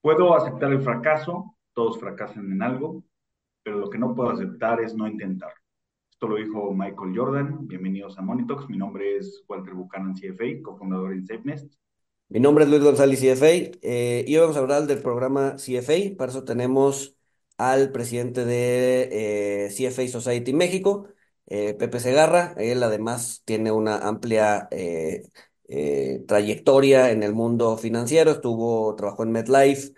Puedo aceptar el fracaso, todos fracasan en algo, pero lo que no puedo aceptar es no intentar. Esto lo dijo Michael Jordan. Bienvenidos a Monitox. Mi nombre es Walter Buchanan, CFA, cofundador en SafeNest. Mi nombre es Luis González, CFA, eh, y hoy vamos a hablar del programa CFA. Para eso tenemos al presidente de eh, CFA Society México, eh, Pepe Segarra. Él además tiene una amplia eh, trayectoria en el mundo financiero. Estuvo, trabajó en MetLife,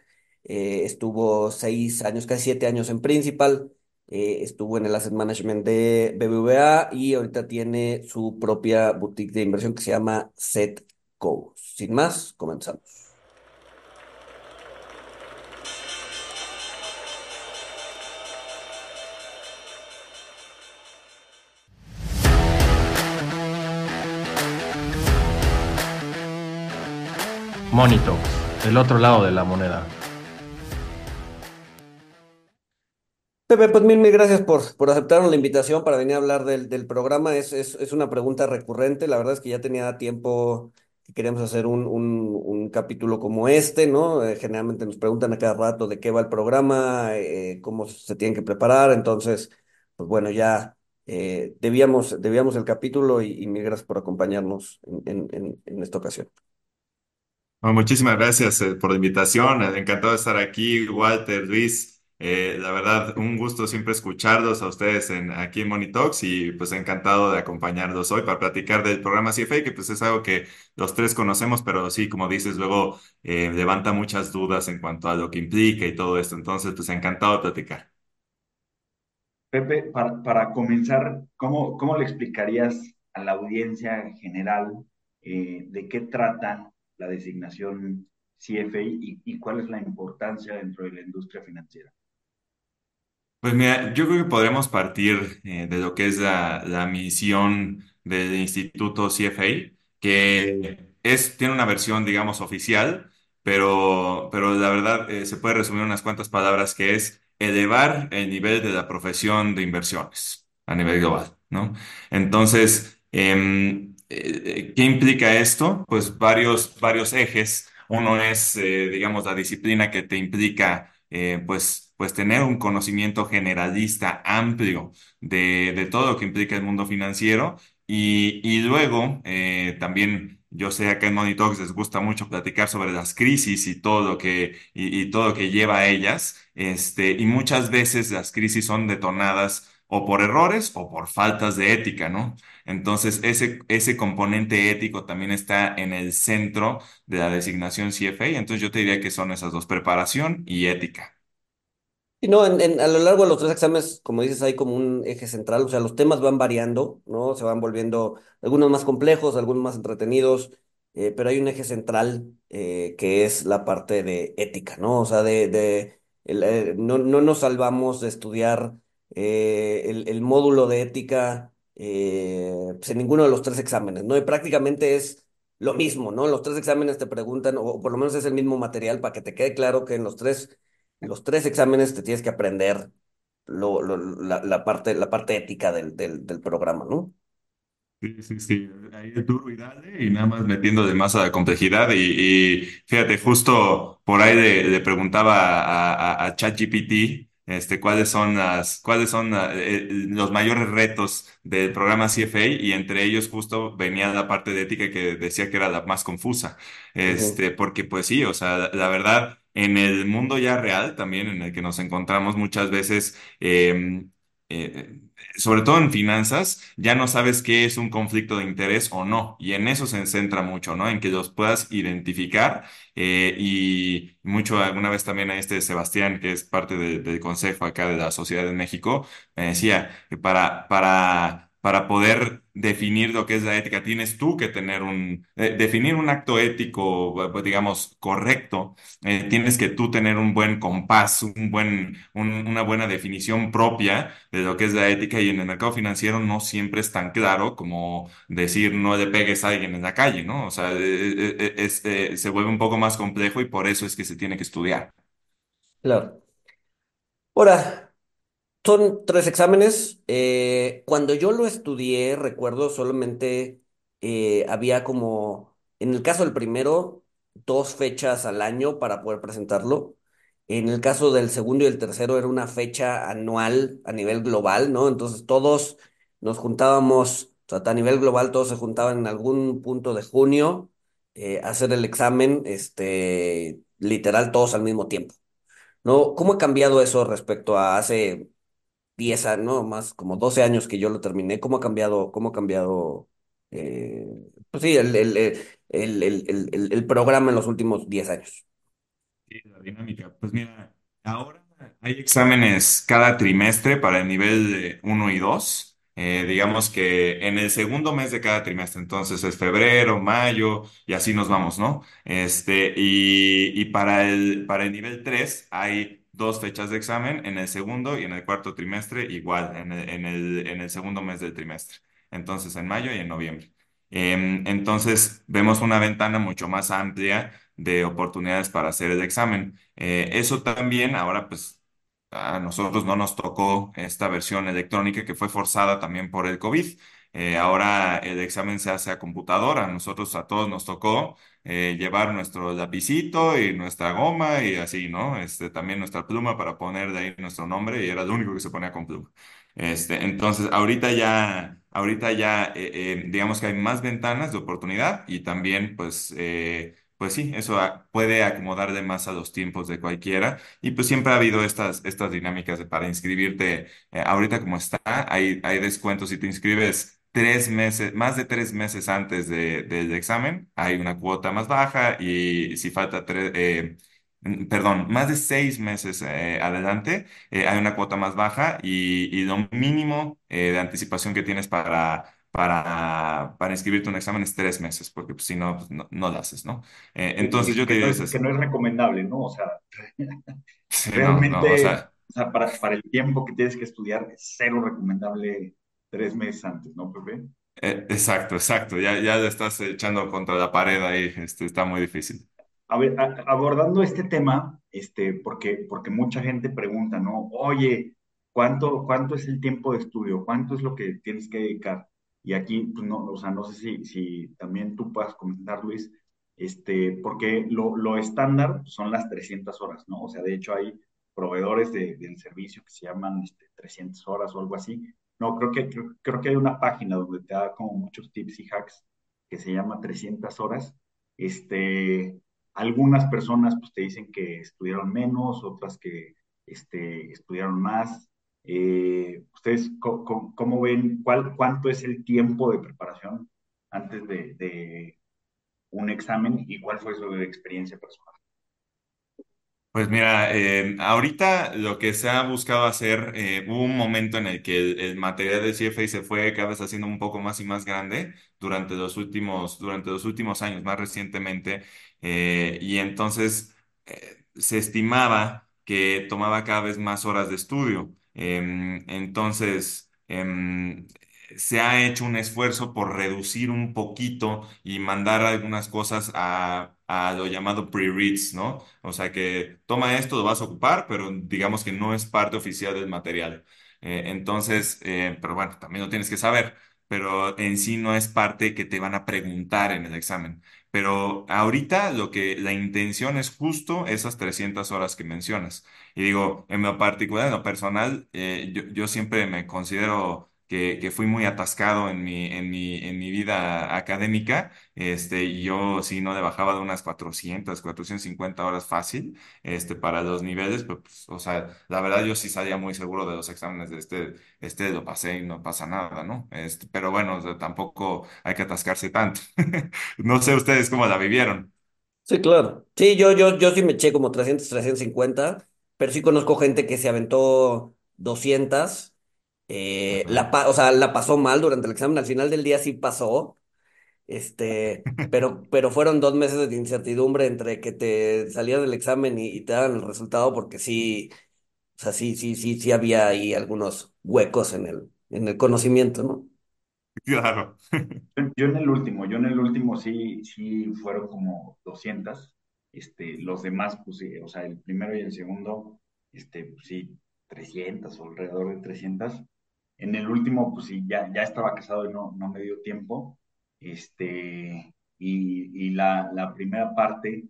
eh, estuvo seis años, casi siete años en Principal. eh, estuvo en el asset management de BBVA y ahorita tiene su propia boutique de inversión que se llama Setco. Sin más, comenzamos. Monitox, el otro lado de la moneda. Pepe, pues mil, mil gracias por, por aceptar la invitación para venir a hablar del, del programa. Es, es, es una pregunta recurrente. La verdad es que ya tenía tiempo que queríamos hacer un, un, un capítulo como este, ¿no? Eh, generalmente nos preguntan a cada rato de qué va el programa, eh, cómo se tienen que preparar. Entonces, pues bueno, ya eh, debíamos, debíamos el capítulo y, y mil gracias por acompañarnos en, en, en esta ocasión. Muchísimas gracias eh, por la invitación. Encantado de estar aquí, Walter, Luis. Eh, la verdad, un gusto siempre escucharlos a ustedes aquí en Monitox y pues encantado de acompañarlos hoy para platicar del programa CFA, que pues es algo que los tres conocemos, pero sí, como dices, luego eh, levanta muchas dudas en cuanto a lo que implica y todo esto. Entonces, pues encantado de platicar. Pepe, para, para comenzar, ¿cómo, ¿cómo le explicarías a la audiencia en general de qué trata la designación CFA y, y cuál es la importancia dentro de la industria financiera? Pues mira, yo creo que podremos partir eh, de lo que es la, la misión del Instituto CFA, que es, tiene una versión, digamos, oficial, pero, pero la verdad eh, se puede resumir en unas cuantas palabras, que es elevar el nivel de la profesión de inversiones a nivel global, ¿no? Entonces, em, eh, ¿qué implica esto? Pues varios, varios ejes. Uno es, eh, digamos, la disciplina que te implica, eh, pues, pues tener un conocimiento generalista amplio de, de todo lo que implica el mundo financiero. Y, y luego, también, yo sé acá en Talks les gusta mucho platicar sobre las crisis y todo lo que, y, todo que lleva a ellas. Este, y muchas veces las crisis son detonadas o por errores o por faltas de ética, ¿no? Entonces, ese, ese componente ético también está en el centro de la designación CFA. Entonces, yo te diría que son esas dos, preparación y ética. Y no, en, a lo largo de los tres exámenes, como dices, hay como un eje central, o sea, los temas van variando, ¿no? Se van volviendo algunos más complejos, algunos más entretenidos, eh, pero hay un eje central eh, que es la parte de ética, ¿no? O sea, de, eh, no, no nos salvamos de estudiar eh, el, módulo de ética eh, pues en ninguno de los tres exámenes, ¿no? Y prácticamente es lo mismo, ¿no? Los tres exámenes te preguntan, o por lo menos es el mismo material para que te quede claro que en los tres los tres exámenes te tienes que aprender lo, la, parte, la parte ética del, del, programa, ¿no? Sí, sí, sí, ahí es duro y dale, y nada más metiendo de más a la complejidad. Y, fíjate, justo por ahí le, preguntaba a ChatGPT este, cuáles son las, cuáles son ah, eh, los mayores retos del programa CFA, y entre ellos justo venía la parte de ética que decía que era la más confusa. Este, porque pues sí, o sea, la, la verdad, en el mundo ya real también, en el que nos encontramos muchas veces, em, eh, sobre todo en finanzas, ya no sabes qué es un conflicto de interés o no. Y en eso se centra mucho, ¿no? En que los puedas identificar. eh, y mucho, alguna vez también a este Sebastián, que es parte de- del consejo acá de la Sociedad de México, me decía que para, para, para poder definir lo que es la ética, tienes tú que tener un, eh, definir un acto ético, digamos, correcto eh, tienes que tú tener un buen compás, un buen, un- una buena definición propia de lo que es la ética y en el mercado financiero no siempre es tan claro como decir no le pegues a alguien en la calle, ¿no? O sea, eh, eh, eh, es, eh, se vuelve un poco más complejo y por eso es que se tiene que estudiar. Claro. Ahora, son tres exámenes. eh, cuando yo lo estudié, recuerdo solamente eh, había como, en el caso del primero, dos fechas al año para poder presentarlo. En el caso del segundo y el tercero era una fecha anual a nivel global, ¿no? Entonces todos nos juntábamos, o sea, a nivel global todos se juntaban en algún punto de junio eh, a hacer el examen, este, literal todos al mismo tiempo, ¿no? ¿Cómo ha cambiado eso respecto a hace 10 años, no, más como 12 años que yo lo terminé? ¿Cómo ha cambiado, cómo ha cambiado, eh, pues sí, el, el, el, el, el, el- programa en los últimos 10 años? Sí, la dinámica. Pues mira, ahora hay exámenes cada trimestre para el nivel uno y 2. Eh, digamos que en el segundo mes de cada trimestre, entonces es febrero, mayo y así nos vamos, ¿no? Este, y, y para el, para el nivel 3 hay dos fechas de examen, en el segundo y en el cuarto trimestre, igual, en el, en el, segundo mes del trimestre. Entonces, en mayo y en noviembre. Em, entonces, vemos una ventana mucho más amplia de oportunidades para hacer el examen. Eh, eso también, ahora pues a nosotros no nos tocó esta versión electrónica que fue forzada también por el COVID. Eh, ahora el examen se hace a computadora. A nosotros a todos nos tocó eh, llevar nuestro lapicito y nuestra goma y así, ¿no? Este, también nuestra pluma para poner de ahí nuestro nombre y era lo único que se ponía con pluma. Este, entonces, ahorita ya, ahorita ya, eh, eh, digamos que hay más ventanas de oportunidad y también, pues, eh, pues sí, eso puede acomodarle más a los tiempos de cualquiera. Y pues siempre ha habido estas, estas dinámicas de para inscribirte. eh, ahorita como está, hay, hay descuentos si te inscribes tres meses, más de tres meses antes de- del examen, hay una cuota más baja y si falta tres, eh, perdón, más de seis meses eh, adelante, eh, hay una cuota más baja y, y lo mínimo eh, de anticipación que tienes para para, para inscribirte a un examen es tres meses, porque pues, si no, pues, no, no lo haces, ¿no? Eh, entonces yo te diría es, que no es recomendable, ¿no? O sea, Sí, no, no, o realmente, sea, o sea, para, para el tiempo que tienes que estudiar, es cero recomendable tres meses antes, ¿no, Pepe? eh, exacto, exacto. Ya, ya le estás echando contra la pared ahí, este, está muy difícil. A ver, a- abordando este tema, este, porque, porque mucha gente pregunta, ¿no? Oye, ¿cuánto, cuánto es el tiempo de estudio? ¿Cuánto es lo que tienes que dedicar? Y aquí, pues no, o sea, no sé si, si también tú puedas comentar, Luis, este, porque lo, lo estándar son las 300 horas, ¿no? O sea, de hecho hay proveedores de- del servicio que se llaman este, 300 horas o algo así. No, creo que, creo, creo que hay una página donde te da como muchos tips y hacks que se llama 300 horas. Este, algunas personas pues, te dicen que estudiaron menos, otras que este, estudiaron más. Eh, ¿ustedes co- cómo ven cuál, cuánto es el tiempo de preparación antes de, de un examen y cuál fue su experiencia personal? Pues mira, eh, ahorita lo que se ha buscado hacer, eh, hubo un momento en el que el, material del CFA se fue cada vez haciendo un poco más y más grande durante los últimos, durante los últimos años, más recientemente, eh, y entonces se estimaba que tomaba cada vez más horas de estudio. Em, entonces, em, se ha hecho un esfuerzo por reducir un poquito y mandar algunas cosas a, a lo llamado pre-reads, ¿no? O sea que toma esto, lo vas a ocupar, pero digamos que no es parte oficial del material. Eh, entonces, eh, pero bueno, también lo tienes que saber, pero en sí no es parte que te van a preguntar en el examen. Pero ahorita lo que la intención es justo esas 300 horas que mencionas. Y digo, en lo particular, en lo personal, eh, yo, yo siempre me considero que, que fui muy atascado en mi, en mi, en mi vida académica. Este, yo sí no le bajaba de unas cuatrocientas cuatrocientas cincuenta horas fácil, este, para los niveles, pero, pues, o sea, la verdad yo sí salía muy seguro de los exámenes de este, este lo pasé y no pasa nada, ¿no? Este, pero bueno, o sea, tampoco hay que atascarse tanto. No sé ustedes cómo la vivieron. Sí, claro. Sí, yo, yo, yo sí me eché como trescientos trescientos cincuenta pero sí conozco gente que se aventó 200 eh, la o sea, la pasó mal durante el examen, al final del día sí pasó, este, pero, pero fueron dos meses de incertidumbre entre que te salías del examen y, y te daban el resultado, porque sí, o sea, sí, sí, sí, sí había ahí algunos huecos en el, en el conocimiento, ¿no? Claro. Yo en el último, yo en el último sí, sí fueron como 200. Este, los demás, pues sí, o sea, el primero y el segundo, este, pues sí, 300 o alrededor de 300. En el último, pues sí, ya, ya estaba casado y no, no me dio tiempo. Este, y, y la, la primera parte,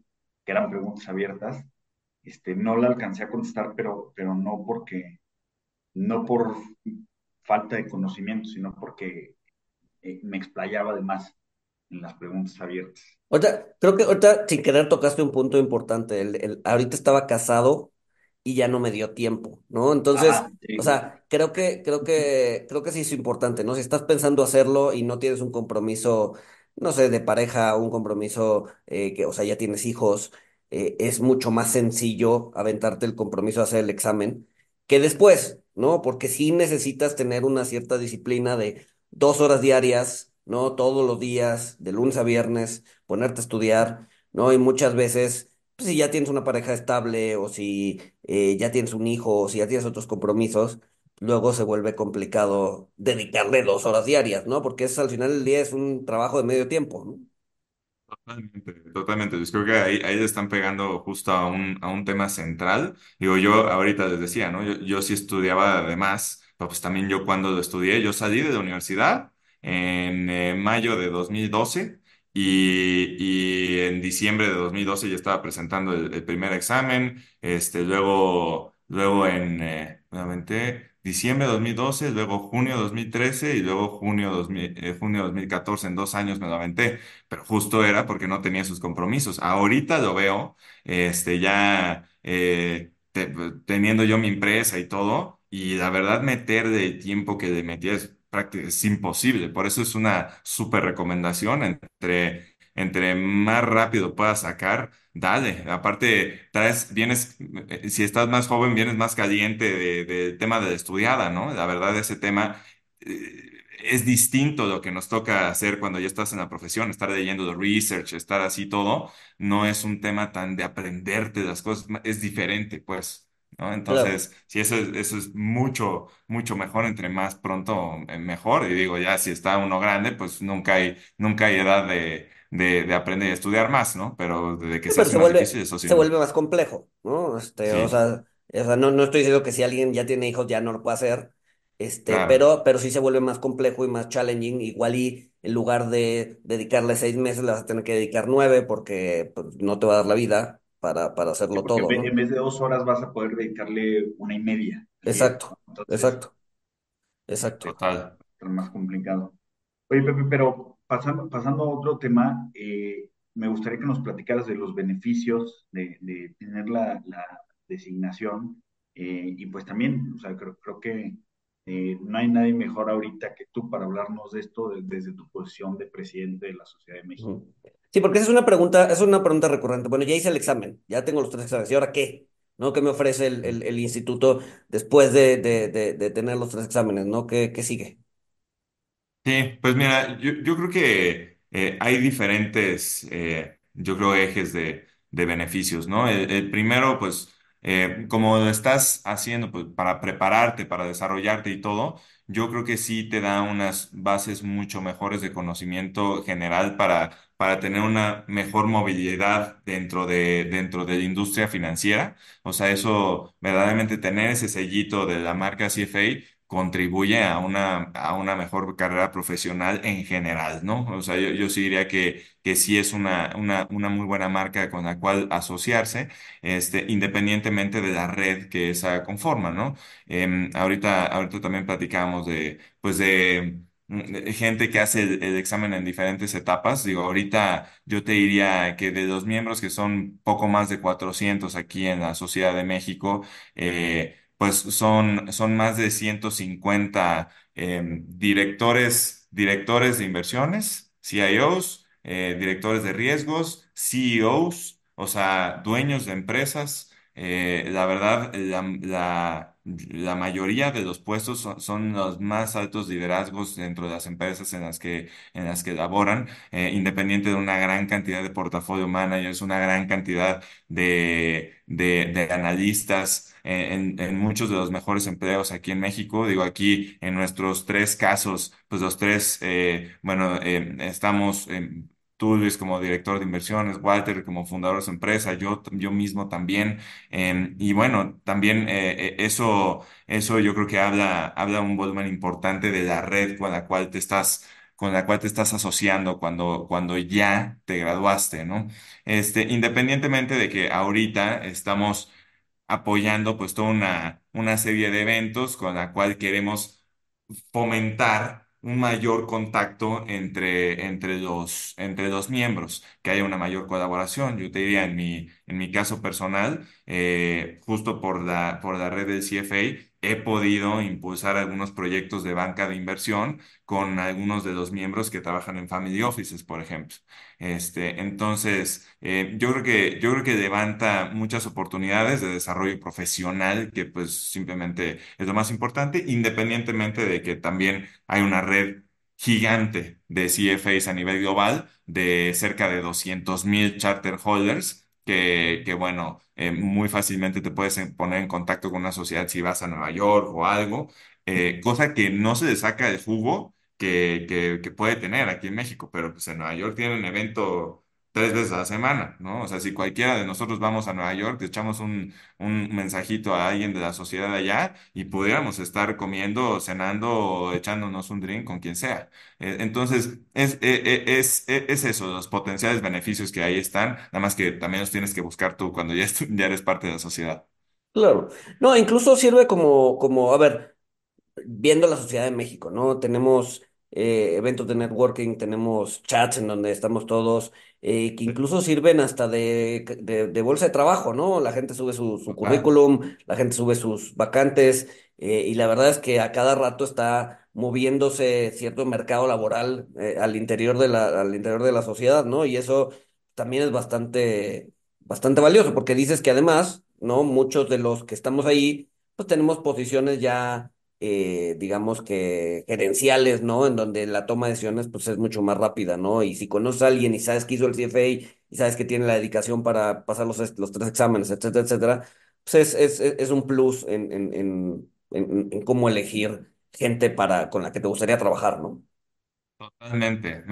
que eran preguntas abiertas, este, no la alcancé a contestar, pero, pero no porque, no por falta de conocimiento, sino porque eh, me explayaba además en las preguntas abiertas. Ahorita, creo que ahorita sin querer tocaste un punto importante. El, el- ahorita estaba casado y ya no me dio tiempo, ¿no? Entonces, Ajá, o sea, creo que, creo que, creo que sí es importante, ¿no? Si estás pensando hacerlo y no tienes un compromiso, no sé, de pareja, un compromiso eh, que, o sea, ya tienes hijos, eh, es mucho más sencillo aventarte el compromiso de hacer el examen que después, ¿no? Porque sí necesitas tener una cierta disciplina de dos horas diarias, ¿no? Todos los días, de lunes a viernes, ponerte a estudiar, ¿no? Y muchas veces, pues, si ya tienes una pareja estable o si eh, ya tienes un hijo o si ya tienes otros compromisos, luego se vuelve complicado dedicarle dos horas diarias, ¿no? Porque es al final del día es un trabajo de medio tiempo, ¿no? Totalmente, totalmente. Yo creo que ahí, ahí están pegando justo a un, a un tema central. Digo, yo ahorita les decía, ¿no? Yo, yo sí estudiaba además, pero pues también yo cuando lo estudié, yo salí de la universidad en eh, mayo de 2012 y, y en diciembre de 2012 ya estaba presentando el, primer examen. Este, luego, luego en, eh, nuevamente, diciembre de 2012, luego junio de 2013 y luego junio, 2000, eh, junio de 2014, en dos años me lo aventé pero justo era porque no tenía sus compromisos. Ahorita lo veo, este, ya eh, te- teniendo yo mi empresa y todo, y la verdad meterle el tiempo que le prácti- es imposible. Por eso es una súper recomendación entre, entre más rápido puedas sacar. Dale, aparte, traes, vienes, eh, si estás más joven, vienes más caliente de- del tema de la estudiada, ¿no? La verdad, ese tema, eh, es distinto lo que nos toca hacer cuando ya estás en la profesión, estar leyendo de research, estar así todo, no es un tema tan de aprenderte las cosas, es diferente, pues, ¿no? Claro. Entonces, si eso es, eso es mucho, mucho mejor, entre más pronto, eh, mejor. Y digo, ya si está uno grande, pues nunca hay, nunca hay edad de, de, de aprender y estudiar más, ¿no? Pero de que Sí, se pero hace se más vuelve, difícil, eso sí, se no. vuelve más complejo, ¿no? Este, o Sí, sea, o sea, no, no estoy diciendo que si alguien ya tiene hijos ya no lo puede hacer, este, claro. pero, pero sí se vuelve más complejo y más challenging. Igual y en lugar de dedicarle seis meses, le vas a tener que dedicar nueve porque pues, no te va a dar la vida para, para hacerlo todo, en ¿no? vez de dos horas vas a poder dedicarle una y media. Exacto, Entonces, exacto, exacto. Total. es más complicado. Oye, Pepe, pero pasando, pasando a otro tema, eh, me gustaría que nos platicaras de los beneficios de, de tener la, la designación eh, y pues también, o sea, creo, creo que eh, no hay nadie mejor ahorita que tú para hablarnos de esto de- desde tu posición de presidente de la Sociedad de México. Sí, porque esa es una pregunta, es una pregunta recurrente. Bueno, ya hice el examen, ya tengo los tres exámenes, ¿y ahora qué? ¿No? ¿Qué me ofrece el, instituto después de, tener los tres exámenes, ¿no? ¿Qué, sigue? Sí, pues mira, yo, creo que eh, hay diferentes, eh, yo creo, ejes de, beneficios, ¿no? El, el primero, pues, eh, como lo estás haciendo, pues, para prepararte, para desarrollarte y todo, yo creo que sí te da unas bases mucho mejores de conocimiento general para, para tener una mejor movilidad dentro de, dentro de la industria financiera. O sea, eso, verdaderamente tener ese sellito de la marca CFA contribuye a una, a una mejor carrera profesional en general, ¿no? O sea, yo, yo sí diría que, que sí es una, una, una muy buena marca con la cual asociarse, este, independientemente de la red que esa conforma, ¿no? Em, ahorita, ahorita también platicábamos de, pues de... mm, de Gente que hace el, examen en diferentes etapas. Digo, ahorita yo te diría que de los miembros que son poco más de 400 aquí en la Sociedad de México, eh, pues son, son más de 150 eh, directores, directores de inversiones, CIOs, eh, directores de riesgos, CEOs, o sea, dueños de empresas. Eh, la verdad, la, la, la mayoría de los puestos son, los más altos liderazgos dentro de las empresas en las que, en las que laboran, eh, independiente de una gran cantidad de portafolio managers, una gran cantidad de, de, analistas eh, en, muchos de los mejores empleos aquí en México. Digo, aquí en nuestros tres casos, pues los tres, eh, bueno, estamos... Tú, Luis, como director de inversiones, Walter, como fundador de su empresa, yo, yo mismo también. eh, y bueno, también eh, eh, eso, eso yo creo que habla, habla un volumen importante de la red con la cual te estás con la cual te estás asociando cuando, cuando ya te graduaste, ¿no? Este, independientemente de que ahorita estamos apoyando pues toda una, una serie de eventos con la cual queremos fomentar un mayor contacto entre, entre los, entre los miembros, que haya una mayor colaboración. Yo te diría, en mi, en mi caso personal, eh, justo por la, por la red del CFA, he podido impulsar algunos proyectos de banca de inversión con algunos de los miembros que trabajan en family offices, por ejemplo. Este, entonces, eh, yo creo que, yo creo que levanta muchas oportunidades de desarrollo profesional, que pues simplemente es lo más importante, independientemente de que también hay una red gigante de CFAs a nivel global, de cerca de 200 mil charter holders, que, que bueno, eh, muy fácilmente te puedes poner en contacto con una sociedad si vas a Nueva York o algo, eh, cosa que no se le saca de jugo que, que, que puede tener aquí en México, pero pues en Nueva York tienen un evento tres veces a la semana, ¿no? O sea, si cualquiera de nosotros vamos a Nueva York, le echamos un, un mensajito a alguien de la sociedad allá y pudiéramos estar comiendo, cenando o echándonos un drink con quien sea. Eh, entonces, es, eh, eh, es, es, es eso, los potenciales beneficios que ahí están, nada más que también los tienes que buscar tú cuando ya, ya eres parte de la sociedad. Claro. No, incluso sirve como, como, a ver. viendo la sociedad de México, ¿no? Tenemos eh, eventos de networking, tenemos chats en donde estamos todos, eh, que incluso sirven hasta de, de, de bolsa de trabajo, ¿no? La gente sube su, currículum, la gente sube sus vacantes, eh, y la verdad es que a cada rato está moviéndose cierto mercado laboral al interior de la, al interior de la sociedad, ¿no? Y eso también es bastante, bastante valioso, porque dices que además, ¿no? Muchos de los que estamos ahí, pues tenemos posiciones ya eh, digamos que gerenciales, ¿no? En donde la toma de decisiones pues es mucho más rápida, ¿no? Y si conoces a alguien y sabes que hizo el CFA y sabes que tiene la dedicación para pasar los, los tres exámenes, etcétera, etcétera, pues es, es, es un plus en, en, en, en, cómo elegir gente para, con la que te gustaría trabajar, ¿no? Totalmente.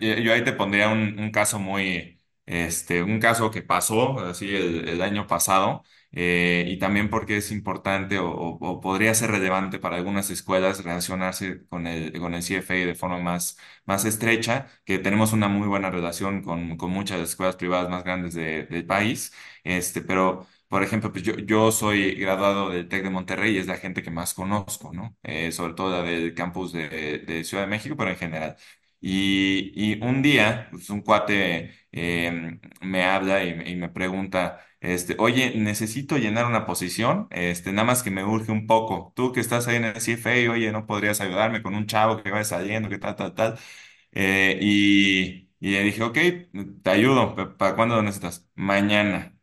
Yo yo ahí te pondría un, un caso muy, este, un caso que pasó así el, el año pasado eh, y también porque es importante o, o- o podría ser relevante para algunas escuelas relacionarse con el, con el CFA de forma más, más estrecha, que tenemos una muy buena relación con, con muchas escuelas privadas más grandes de- del país, este, pero por ejemplo, pues yo, yo soy graduado del TEC de Monterrey y es la gente que más conozco, ¿no? Eh, sobre todo la del campus de, de Ciudad de México, pero en general. Y, y un día, pues un cuate eh, me habla y, me y me pregunta, este, oye, necesito llenar una posición, este, nada más que me urge un poco. Tú que estás ahí en el CFA, oye, ¿no podrías ayudarme con un chavo que va saliendo, que tal, tal, tal? Eh, y, y le dije, ok, te ayudo, ¿pa- ¿para cuándo lo necesitas? Mañana.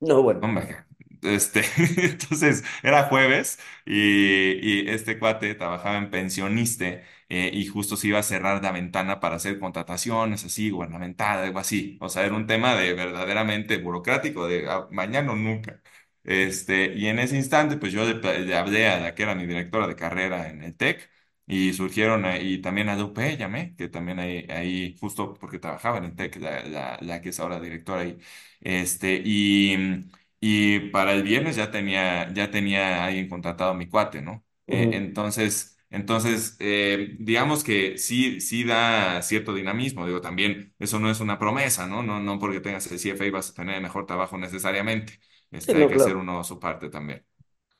No, bueno. Hombre, este, entonces era jueves y, y este cuate trabajaba en pensioniste eh, y justo se iba a cerrar la ventana para hacer contrataciones así, gubernamental, algo así. O sea, era un tema de verdaderamente burocrático, de ah, mañana o nunca. Este, y en ese instante, pues yo le, le hablé a la que era mi directora de carrera en el TEC y surgieron ahí, y también a Lupe, llamé, que también ahí, ahí justo porque trabajaba en el TEC, la, la, la que es ahora directora ahí. Este, y. Y para el viernes ya tenía, ya tenía alguien contratado a mi cuate, ¿no? Eh, Ujú. entonces, entonces eh, digamos que sí, sí da cierto dinamismo. Digo, también eso no es una promesa, ¿no? No, no porque tengas el CFA vas a tener mejor trabajo necesariamente. Sí, Este, hay no, que hacer claro. uno su parte también.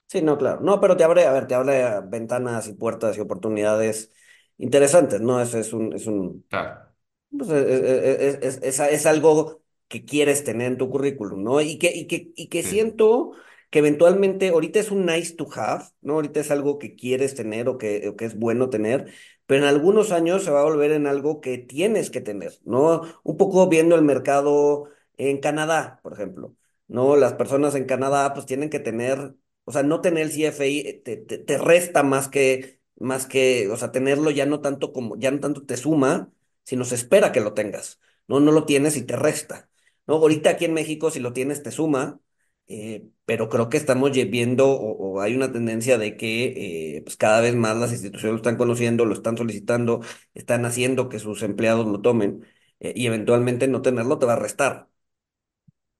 Sí, no, claro. No, pero te abre, a ver, te abre ventanas y puertas y oportunidades interesantes, ¿no? Eso es un, es un, Claro, Pues es, es, es, es- es algo que quieres tener en tu currículum, ¿no? Y que, y que, y que siento que eventualmente, ahorita es un nice to have, ¿no? Ahorita es algo que quieres tener o que, o que es bueno tener, pero en algunos años se va a volver en algo que tienes que tener, ¿no? Un poco viendo el mercado en Canadá, por ejemplo, ¿no? Las personas en Canadá pues tienen que tener, o sea, no tener el CFI te, te, te resta más que, más que, o sea, tenerlo ya no tanto como, ya no tanto te suma sino se espera que lo tengas, ¿no? No lo tienes y te resta, ¿no? Ahorita aquí en México, si lo tienes, te suma, eh, pero creo que estamos viendo o, hay una tendencia de que eh, pues cada vez más las instituciones lo están conociendo, lo están solicitando, están haciendo que sus empleados lo tomen, eh, y eventualmente no tenerlo te va a restar.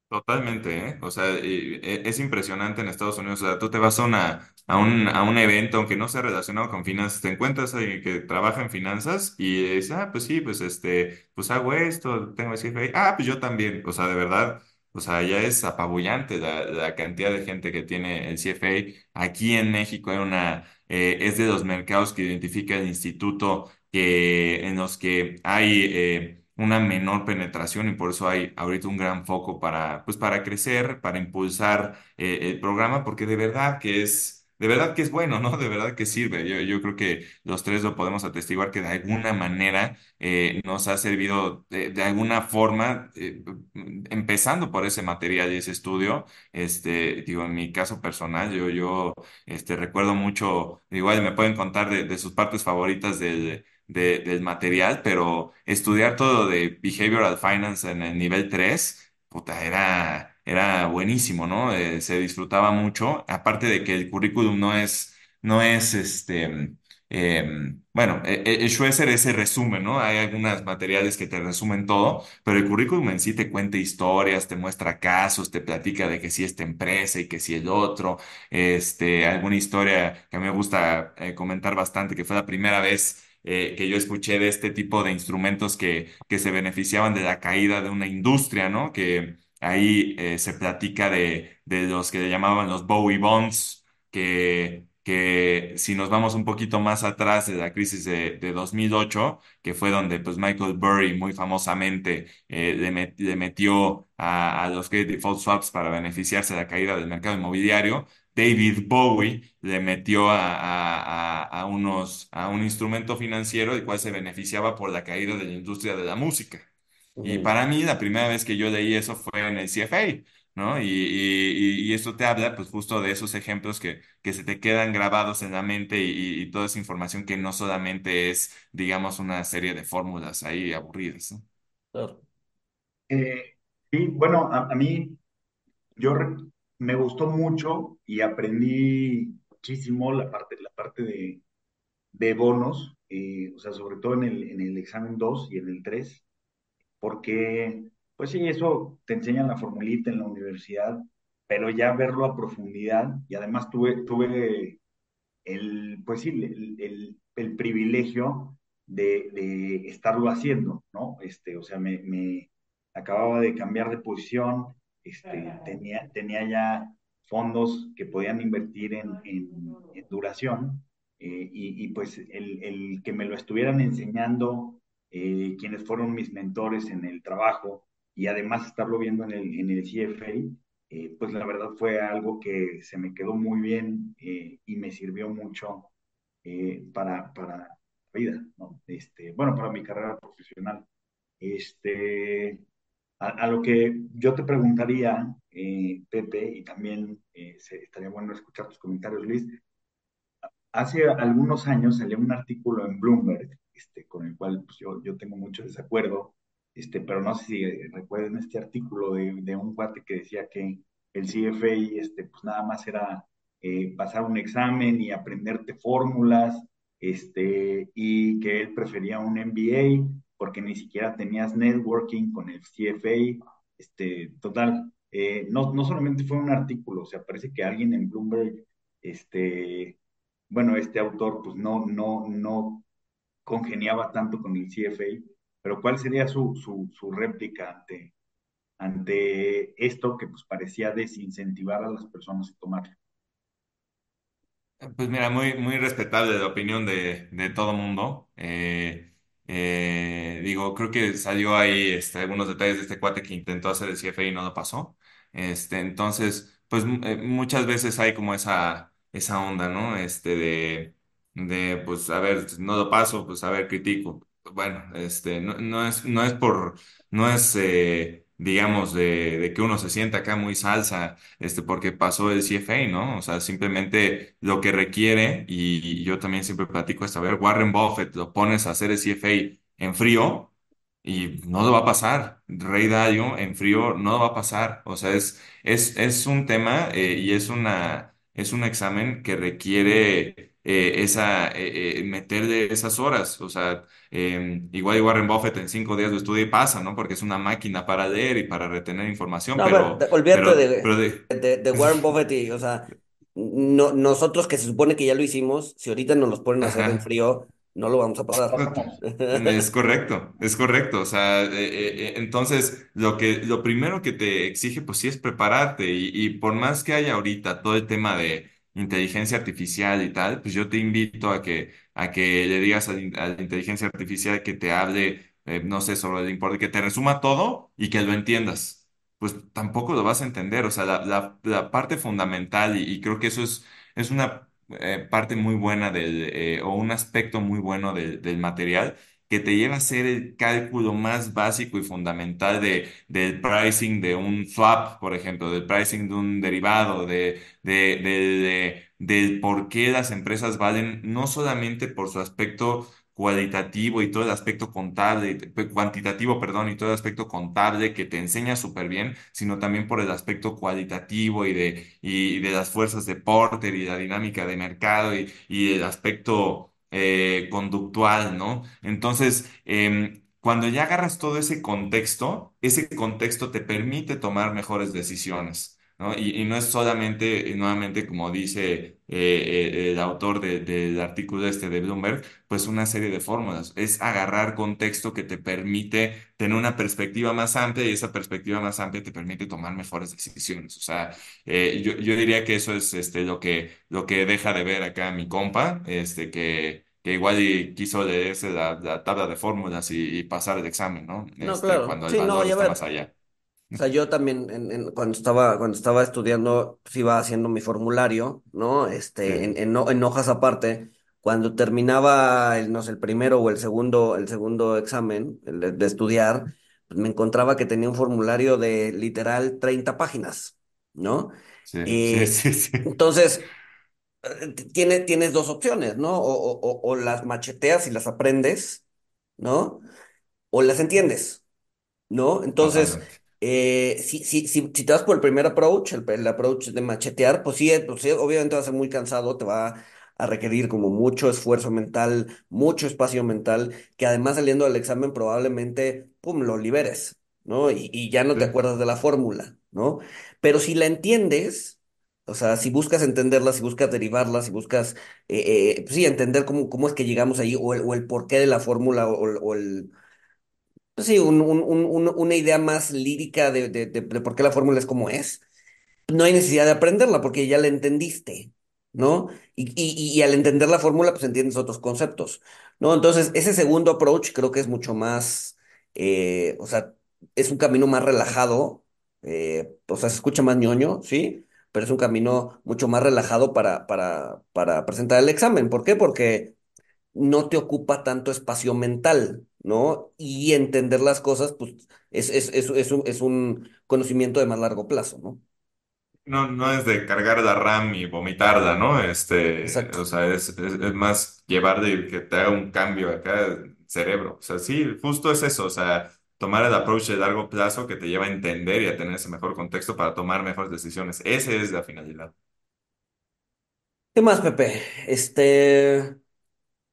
Totalmente, ¿eh? O sea, e- es impresionante en Estados Unidos. O sea, tú te vas a, una, a, un, a un evento, aunque no sea relacionado con finanzas, te encuentras alguien que trabaja en finanzas y dices, ah, pues sí, pues este, pues hago esto, tengo ese CFA. Ah, pues yo también. O sea, de verdad, o sea, ya es apabullante la, la cantidad de gente que tiene el CFA. Aquí en México hay una, eh, es de los mercados que identifica el instituto que, en los que hay... eh, una menor penetración y por eso hay ahorita un gran foco para, pues, para crecer, para impulsar eh, el programa, porque de verdad que es, de verdad que es bueno, ¿no? De verdad que sirve. Yo, yo creo que los tres lo podemos atestiguar que de alguna manera eh, nos ha servido de, de alguna forma, eh, empezando por ese material y ese estudio. Este, digo, en mi caso personal, yo, yo este, recuerdo mucho, igual me pueden contar de, de sus partes favoritas del de- del material, pero estudiar todo de Behavioral Finance en el nivel 3 puta, era, era buenísimo, ¿no? Eh, se disfrutaba mucho, aparte de que el currículum no es, no es este, em, bueno, e- e- el Schweser es el resumen, ¿no? Hay algunos materiales que te resumen todo, pero el currículum en sí te cuenta historias, te muestra casos, te platica de que si esta empresa y que si el otro, este, alguna historia que a mí me gusta eh, comentar bastante, que fue la primera vez eh, que yo escuché de este tipo de instrumentos que, que se beneficiaban de la caída de una industria, ¿no? Que ahí eh, se platica de, de los que llamaban los Bowie Bonds, que, que si nos vamos un poquito más atrás de la crisis de, de 2008, que fue donde pues Michael Burry muy famosamente eh, le, le metió a, a los credit default swaps para beneficiarse de la caída del mercado inmobiliario. David Bowie le metió a, a- a- unos, a un instrumento financiero el cual se beneficiaba por la caída de la industria de la música. Y para mí la primera vez que yo leí eso fue en el CFA, ¿no? Y, y, y esto te habla pues justo de esos ejemplos que, que se te quedan grabados en la mente y, y toda esa información que no solamente es, digamos, una serie de fórmulas ahí aburridas, ¿no? claro. Eh, sí, bueno, a, a mí yo re- me gustó mucho y aprendí muchísimo la parte, la parte de, de bonos, eh, o sea, sobre todo en el, en el examen 2 y en el 3 porque, pues sí, eso te enseñan la formulita en la universidad, pero ya verlo a profundidad, y además tuve, tuve el, pues sí, el, el, el privilegio de, de, estarlo haciendo, ¿no? Este, o sea, me, me acababa de cambiar de posición, este, tenía, tenía ya fondos que podían invertir en, en, en duración, eh, y, y, pues el, el, que me lo estuvieran enseñando eh, quienes fueron mis mentores en el trabajo y además estarlo viendo en el, en el CFA, eh, pues la verdad fue algo que se me quedó muy bien eh, y me sirvió mucho para, para vida. Este, bueno, para mi carrera profesional. Este, a, lo que yo te preguntaría, Pepe, y también se, estaría bueno escuchar tus comentarios, Luis, hace algunos años salió un artículo en Bloomberg, este, con el cual pues, yo, yo tengo mucho desacuerdo, este, pero no sé si recuerden este artículo de, de un cuate que decía que el CFA este, pues nada más era eh, pasar un examen y aprenderte fórmulas, este, y que él prefería un MBA porque ni siquiera tenías networking con el CFA, este, total, eh, no, no solamente fue un artículo, o sea, parece que alguien en Bloomberg, este, bueno, este autor pues no, no, no congeniaba tanto con el CFA, pero ¿cuál sería su, su, su réplica ante, ante esto que pues parecía desincentivar a las personas a tomarlo? Pues mira, muy, muy respetable la opinión de, de todo mundo. Eh, eh, digo, creo que salió ahí este, algunos detalles de este cuate que intentó hacer el CFA y no lo pasó. Este, entonces, pues eh, muchas veces hay como esa, esa onda, ¿no? Este de, de, pues, a ver, no lo paso, pues, a ver, critico. Bueno, este, no, no es, no es por, no es, eh, digamos, de, de que uno se sienta acá muy salsa este, porque pasó el CFA, ¿no? O sea, simplemente lo que requiere, y, y yo también siempre platico esto, a ver, Warren Buffett, lo pones a hacer el CFA en frío y no lo va a pasar. Rey Dalio en frío no lo va a pasar. O sea, es, es, es un tema eh, y es una, es un examen que requiere eh, esa, eh, eh, meterle esas horas. O sea, eh, igual y Warren Buffett en cinco días lo estudia y pasa, ¿no? Porque es una máquina para leer y para retener información, No, pero, de- olvídate pero, pero de, de, de, de Warren Buffett y, o sea, no, nosotros que se supone que ya lo hicimos, si ahorita nos los ponen a hacer en ajá. frío, no lo vamos a pasar. Es correcto, es correcto. O sea, eh, eh, eh, entonces lo que, lo primero que te exige, pues sí es prepararte. Y, y por más que haya ahorita todo el tema de inteligencia artificial y tal, pues yo te invito a que, a que le digas a, la in- a la inteligencia artificial que te hable, eh, no sé, sobre el importe, que te resuma todo y que lo entiendas. Pues tampoco lo vas a entender. O sea, la, la, la parte fundamental, y, y creo que eso es, es una eh, parte muy buena del, eh, o un aspecto muy bueno del del material que te lleva a hacer el cálculo más básico y fundamental de, del pricing de un swap, por ejemplo, del pricing de un derivado, de, de, de- de- del por qué las empresas valen, no solamente por su aspecto cualitativo y todo el aspecto contable, cuantitativo, perdón, y todo el aspecto contable que te enseña súper bien, sino también por el aspecto cualitativo y de, y de las fuerzas de Porter y la dinámica de mercado y, y el aspecto eh, conductual, ¿no? Entonces, em, cuando ya agarras todo ese contexto, ese contexto te permite tomar mejores decisiones, ¿no? Y, y no es solamente, nuevamente, como dice eh, eh, el autor de- del artículo este de Bloomberg, pues una serie de fórmulas. Es agarrar contexto que te permite tener una perspectiva más amplia y esa perspectiva más amplia te permite tomar mejores decisiones. O sea, eh, yo, yo diría que eso es este, lo que, lo que deja de ver acá mi compa, este, que, que igual y quiso leerse la, la tabla de fórmulas y, y pasar el examen, ¿no? No, Este, claro. cuando el Sí, valor está más allá. O sea, yo también en- en- cuando estaba, cuando estaba estudiando, pues iba haciendo mi formulario, ¿no? Este, Sí, en, en, en hojas aparte. Cuando terminaba el, no sé, el primero o el segundo, el segundo examen el de, de estudiar, pues me encontraba que tenía un formulario de literal 30 páginas, ¿no? sí, sí, Eh, sí, sí. entonces, eh, tiene, tienes dos opciones, ¿no? O, o, las macheteas y las aprendes, ¿no? O las entiendes. ¿no? Entonces. Eh, si, si, si, si te vas por el primer approach, el, el approach de machetear, pues sí, eh, pues sí, obviamente va a ser muy cansado, te va a requerir como mucho esfuerzo mental, mucho espacio mental, que además saliendo del examen probablemente, pum, lo liberes, ¿no? Y, y ya no te acuerdas de la fórmula, ¿no? Pero si la entiendes... O sea, si buscas entenderla, si buscas derivarla, si buscas, eh, eh, pues sí, entender cómo, cómo es que llegamos ahí, o el, o el porqué de la fórmula, o, o el, pues sí, un- un- un- un- una idea más lírica de, de, por qué la fórmula es como es. No hay necesidad de aprenderla porque ya la entendiste, ¿no? Y, y, y al entender la fórmula, pues entiendes otros conceptos, ¿no? Entonces, ese segundo approach creo que es mucho más, eh, o sea, es un camino más relajado, eh, o sea, se escucha más ñoño, ¿sí? Pero es un camino mucho más relajado para, para, para presentar el examen. ¿Por qué? Porque no te ocupa tanto espacio mental, ¿no? Y entender las cosas, pues, es, es, es, es un, es un conocimiento de más largo plazo, ¿no? No, no es de cargar la RAM y vomitarla, ¿no? Este, o Exacto. sea, es, es, es más llevarle y que te haga un cambio acá en cerebro. O sea, sí, justo es eso, o sea, tomar el approach de largo plazo que te lleva a entender y a tener ese mejor contexto para tomar mejores decisiones. Esa es la finalidad. ¿Qué más, Pepe? Este,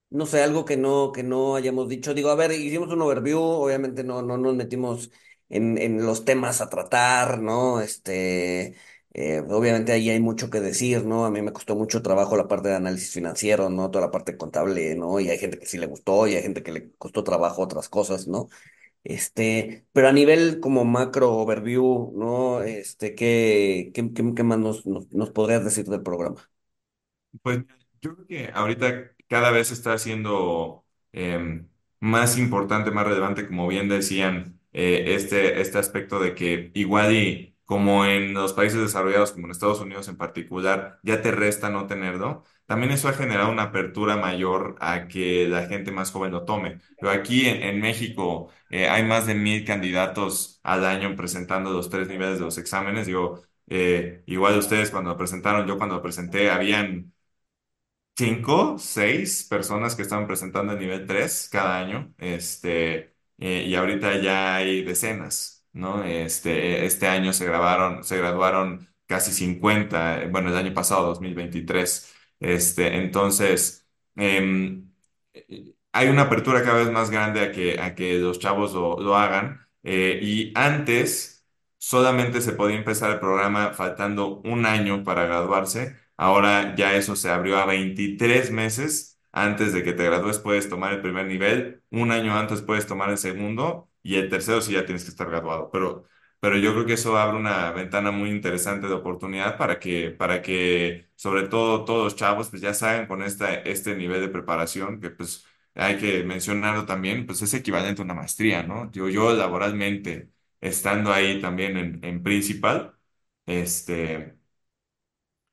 no sé, algo que no, que no hayamos dicho. Digo, a ver, hicimos un overview, obviamente no, no nos metimos en, en los temas a tratar, ¿no? Este, eh, obviamente ahí hay mucho que decir, ¿no? A mí me costó mucho trabajo la parte de análisis financiero, ¿no? Toda la parte contable, ¿no? Y hay gente que sí le gustó y hay gente que le costó trabajo otras cosas, ¿no? Este, pero a nivel como macro overview, ¿no? Este, ¿qué, qué, qué, qué más nos, nos, nos podrías decir del programa? Pues yo creo que ahorita cada vez está siendo em, más importante, más relevante, como bien decían, eh, este, este aspecto de que igual y como en los países desarrollados, como en Estados Unidos en particular, ya te resta no tenerlo, también eso ha generado una apertura mayor a que la gente más joven lo tome. Pero aquí en, México eh, hay más de mil candidatos al año presentando los tres niveles de los exámenes. Digo, eh, igual ustedes cuando lo presentaron, yo cuando lo presenté, habían cinco, seis personas que estaban presentando el nivel 3 cada año, este, eh, y ahorita ya hay decenas, ¿no? Este, este año se grabaron, se graduaron casi 50, eh, bueno, el año pasado, 2023. Este, entonces, em, hay una apertura cada vez más grande a que, a que los chavos lo, lo hagan. eh, y antes solamente se podía empezar el programa faltando un año para graduarse. Ahora ya eso se abrió a 23 meses. Antes de que te gradúes puedes tomar el primer nivel, un año antes puedes tomar el segundo y el tercero sí ya tienes que estar graduado. Pero pero yo creo que eso abre una ventana muy interesante de oportunidad para que, para que sobre todo todos los chavos pues ya salgan con esta, este nivel de preparación que pues hay que mencionarlo también, pues es equivalente a una maestría, ¿no? Yo, yo laboralmente, estando ahí también en, en Principal, este,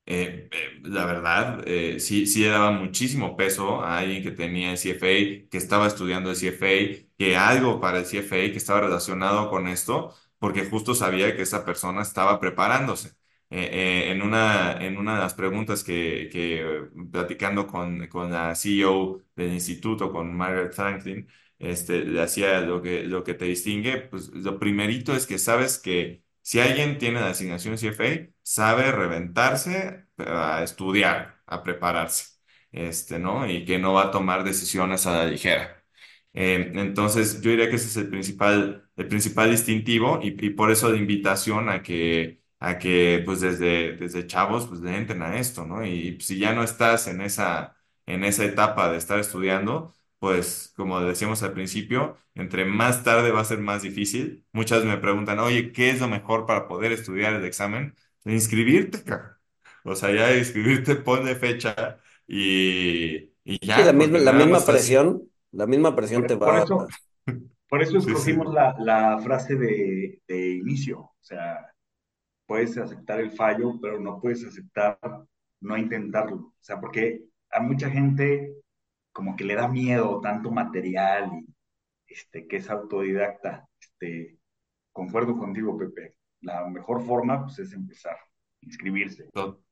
eh, eh, la verdad, eh, sí, sí le daba muchísimo peso a alguien que tenía el CFA, que estaba estudiando el CFA, que algo para el CFA, que estaba relacionado con esto, porque justo sabía que esa persona estaba preparándose. Eh, en una, en una de las preguntas que, que platicando con, con la CEO del instituto, con Margaret Franklin, este, le hacía lo que, lo que te distingue, pues lo primerito es que sabes que si alguien tiene la asignación CFA, sabe reventarse a estudiar, a prepararse, este, ¿no? Y que no va a tomar decisiones a la ligera. Eh, entonces, yo diría que ese es el principal, el principal distintivo y, y por eso la invitación a que, a que pues desde, desde chavos, pues entren a esto, ¿no? Y si ya no estás en esa, en esa etapa de estar estudiando, pues como decíamos al principio, entre más tarde va a ser más difícil. Muchas me preguntan, oye, ¿qué es lo mejor para poder estudiar el examen? Inscribirte, cara. O sea, ya inscribirte, ponle fecha y, y Sí, la ya, misma, la misma presión, la misma presión te Por, por va eso, por eso Sí, escogimos sí, la, la frase de, de inicio. O sea, puedes aceptar el fallo, pero no puedes aceptar no intentarlo. O sea, porque a mucha gente como que le da miedo tanto material y este, que es autodidacta. Este, concuerdo contigo, Pepe. La mejor forma pues, es empezar, inscribirse. to-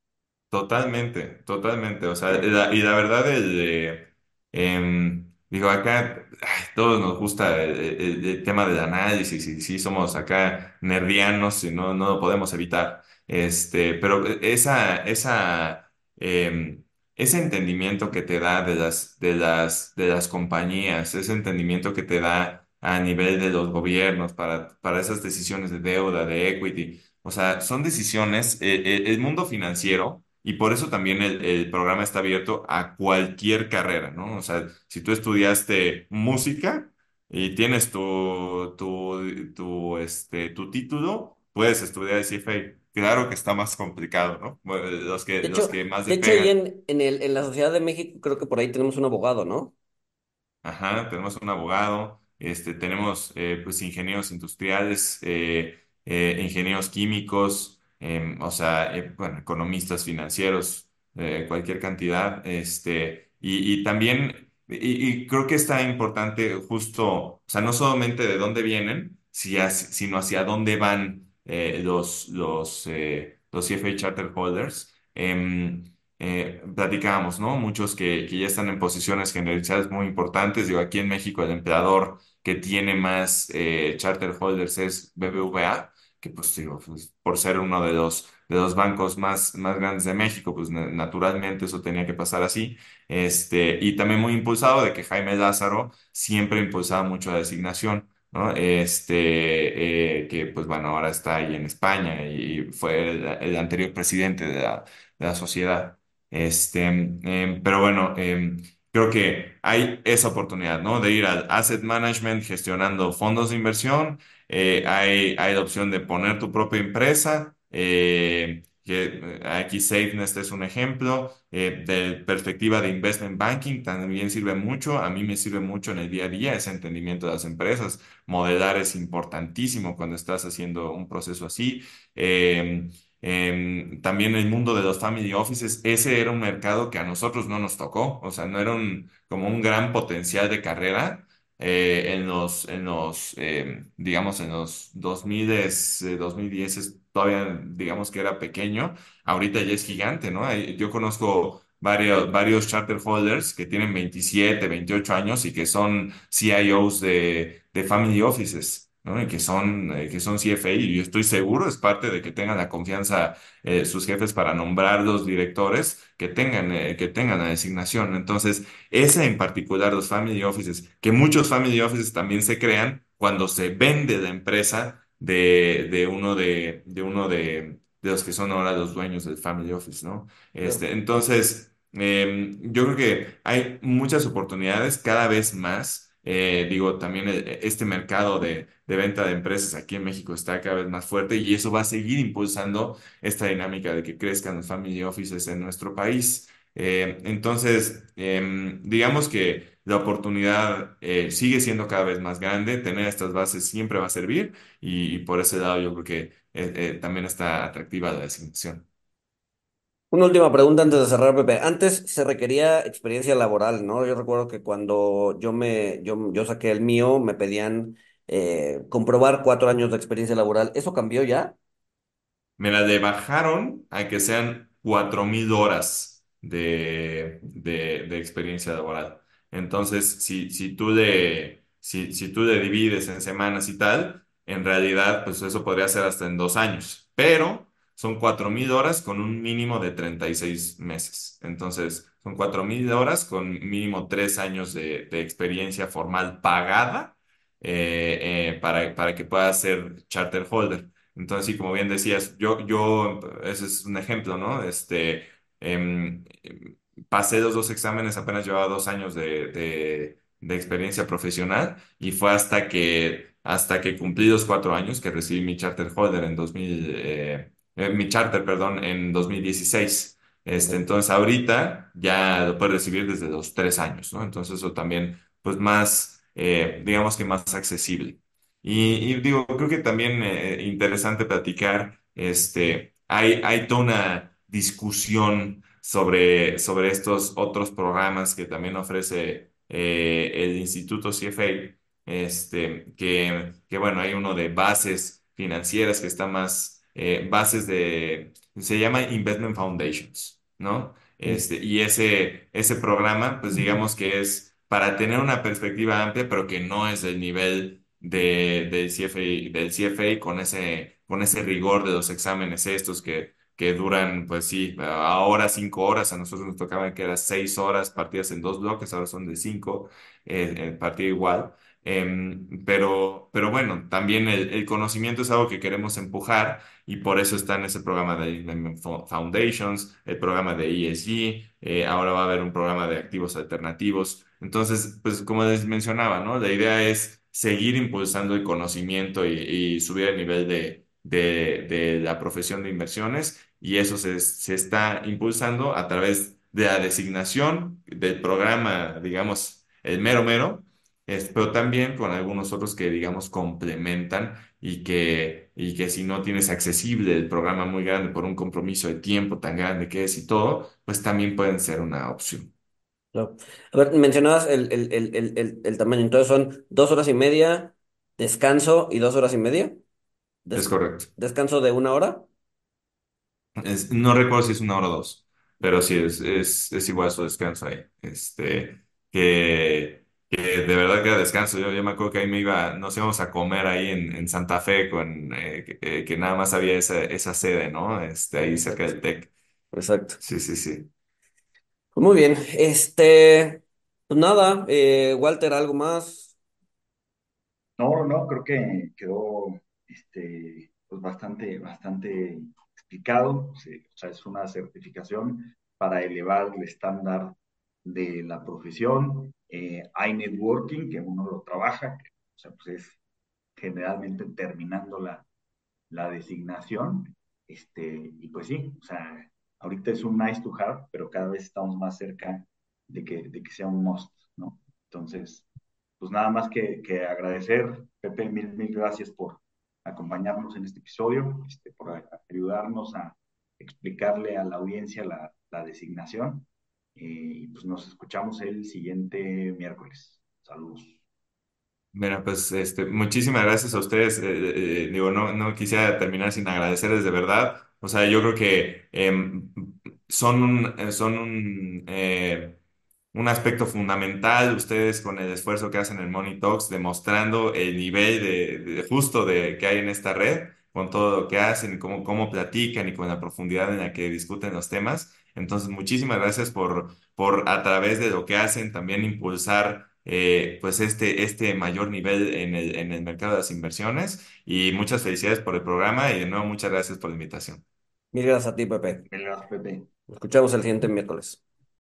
totalmente, totalmente. O sea, y la verdad, el, em, digo, acá todos nos gusta el, el- el tema del análisis y sí somos acá nerdianos y no, no lo podemos evitar. Este, pero esa, esa, em, ese entendimiento que te da de las, de las, de las compañías, ese entendimiento que te da a nivel de los gobiernos para, para esas decisiones de deuda, de equity. O sea, son decisiones, eh, eh, el mundo financiero, y por eso también el, el programa está abierto a cualquier carrera, ¿no? O sea, si tú estudiaste música y tienes tu, tu, tu, este, tu título, puedes estudiar CFA. Claro que está más complicado, ¿no? Bueno, Los que, De los hecho, que más de hecho, ahí en, en el, en la Sociedad de México creo que por ahí tenemos un abogado, ¿no? Ajá, tenemos un abogado, este, tenemos eh, pues ingenieros industriales, eh, eh, ingenieros químicos, em, o sea, eh, bueno, economistas financieros, eh, cualquier cantidad, este, y, y también, y, y creo que está importante justo, o sea, no solamente de dónde vienen, si hacia- sino hacia dónde van eh, los, los, eh, los CFA Charter Holders. Em, eh, platicábamos, ¿no? Muchos que, que ya están en posiciones generalizadas muy importantes. Digo, aquí en México el empleador que tiene más eh, charter holders es BBVA, que pues digo, pues, por ser uno de los, de los bancos más, más grandes de México, pues na- naturalmente eso tenía que pasar así. Este, y también muy impulsado de que Jaime Lázaro siempre impulsaba mucho la designación. ¿No? Este, eh, que pues bueno, ahora está ahí en España y fue el, anterior presidente de la, sociedad. Este, em, pero bueno, em, creo que hay esa oportunidad, ¿no? De ir al asset management gestionando fondos de inversión. Eh, hay, hay la opción de poner tu propia empresa. eh, que eh, aquí SafeNest es un ejemplo. eh, de perspectiva de investment banking también sirve mucho. A mí me sirve mucho en el día a día ese entendimiento de las empresas. Modelar es importantísimo cuando estás haciendo un proceso así. Em, Em, también el mundo de los family offices, ese era un mercado que a nosotros no nos tocó, o sea, no era un, como un gran potencial de carrera eh, en los, en los em, digamos, en los 2000, eh, 2010 es todavía, digamos que era pequeño, ahorita ya es gigante, ¿no? Yo conozco varios, varios charter holders que tienen 27 28 años y que son CIOs de, de family offices. ¿no? Y que son, eh, que son CFA, y yo estoy seguro, es parte de que tengan la confianza eh, sus jefes para nombrar los directores que tengan, eh, que tengan la designación. Entonces, ese en particular, los family offices, que muchos family offices también se crean cuando se vende la empresa de, de uno de, de uno de, de los que son ahora los dueños del family office, ¿no? Este, entonces, em, yo creo que hay muchas oportunidades cada vez más. Eh, digo, también eh, este mercado de, de venta de empresas aquí en México está cada vez más fuerte y eso va a seguir impulsando esta dinámica de que crezcan los family offices en nuestro país. Eh, entonces, em, digamos que la oportunidad eh, sigue siendo cada vez más grande, tener estas bases siempre va a servir y, y por ese lado yo creo que eh, eh, también está atractiva la designación. Una última pregunta antes de cerrar, Pepe. Antes se requería experiencia laboral, ¿no? Yo recuerdo que cuando yo me, yo, yo saqué el mío, me pedían comprobar cuatro años de experiencia laboral. ¿Eso cambió ya? Me la de bajaron a que sean 4.000 horas de, de, de experiencia laboral. Entonces, si, si tú le, si, si tú le divides en semanas y tal, en realidad, pues eso podría ser hasta en dos años. Pero son 4.000 horas con un mínimo de 36 meses. Entonces, son 4.000 horas con mínimo tres años de, experiencia formal pagada eh, eh, para, para que puedas ser charter holder. Entonces, sí, como bien decías, yo, yo, ese es un ejemplo, ¿no? Este, em, pasé los dos exámenes, apenas llevaba dos años de, de, de experiencia profesional y fue hasta que, hasta que cumplí los cuatro años que recibí mi charter holder en 2000, eh, eh, mi charter, perdón, en 2016. Este, entonces, ahorita ya lo puedes recibir desde los tres años, ¿no? Entonces, eso también, pues más, eh, digamos que más accesible. Y, y digo, creo que también eh, interesante platicar, este, hay, hay toda una discusión sobre, sobre estos otros programas que también ofrece eh, el Instituto CFA, este, que, que bueno, hay uno de bases financieras que está más, eh, bases de, se llama Investment Foundations, ¿no? Este, y ese, ese programa, pues digamos que es para tener una perspectiva amplia, pero que no es del nivel de, del CFA, del CFA con ese, con ese rigor de los exámenes estos que, que duran, pues sí, ahora cinco horas, a nosotros nos tocaba que eran seis horas partidas en dos bloques, ahora son de cinco, eh, eh, partido igual. Em, pero, pero bueno, también el, el conocimiento es algo que queremos empujar y por eso está en ese programa de Foundations, el programa de ESG, eh, ahora va a haber un programa de activos alternativos. Entonces, pues como les mencionaba, ¿no? La idea es seguir impulsando el conocimiento y, y subir el nivel de, de, de la profesión de inversiones y eso se, se está impulsando a través de la designación del programa, digamos, el mero mero, es- pero también con algunos otros que, digamos, complementan y que, y que si no tienes accesible el programa muy grande por un compromiso de tiempo tan grande que es y todo, pues también pueden ser una opción. Claro. A ver, mencionabas el, el, el, el, tamaño, entonces son dos horas y media, descanso y dos horas y media. Es Des- correcto. descanso de una hora. Es- no recuerdo si es una hora o dos, pero sí, es, es, es igual su descanso ahí. Este, que, que de verdad que era descanso. Yo, yo me acuerdo que ahí me iba, nos íbamos a comer ahí en, en Santa Fe, con, eh, que, eh, que nada más había esa, esa sede, ¿no? Este, ahí cerca Exacto. del TEC. Exacto. Sí, sí, sí. Pues muy bien. Este, pues nada, eh, Walter, ¿algo más? No, no, creo que quedó este, pues bastante, bastante explicado. O sea, es una certificación para elevar el estándar de la profesión. Eh, hay networking, que uno lo trabaja, que, o sea, pues es generalmente terminando la, la designación. Este, y pues sí, o sea, ahorita es un nice to have, pero cada vez estamos más cerca de que, de que sea un must, ¿no? Entonces, pues nada más que, que agradecer, Pepe, mil, mil gracias por acompañarnos en este episodio, este, por ayudarnos a explicarle a la audiencia la, la designación. Eh, y pues nos escuchamos el siguiente miércoles. Saludos. Bueno, pues este, muchísimas gracias a ustedes. Eh, eh, eh, digo, no, no quisiera terminar sin agradecerles de verdad. O sea, yo creo que em, son un, eh, son un, un aspecto fundamental, ustedes con el esfuerzo que hacen en Money Talks, demostrando el nivel de, de justo de, que hay en esta red, con todo lo que hacen y cómo, cómo platican y con la profundidad en la que discuten los temas. Entonces, muchísimas gracias por, por a través de lo que hacen también impulsar eh, pues este, este mayor nivel en el, en el mercado de las inversiones y muchas felicidades por el programa y de nuevo muchas gracias por la invitación. Mil gracias a ti, Pepe. Mil gracias, Pepe. Nos escuchamos el siguiente miércoles.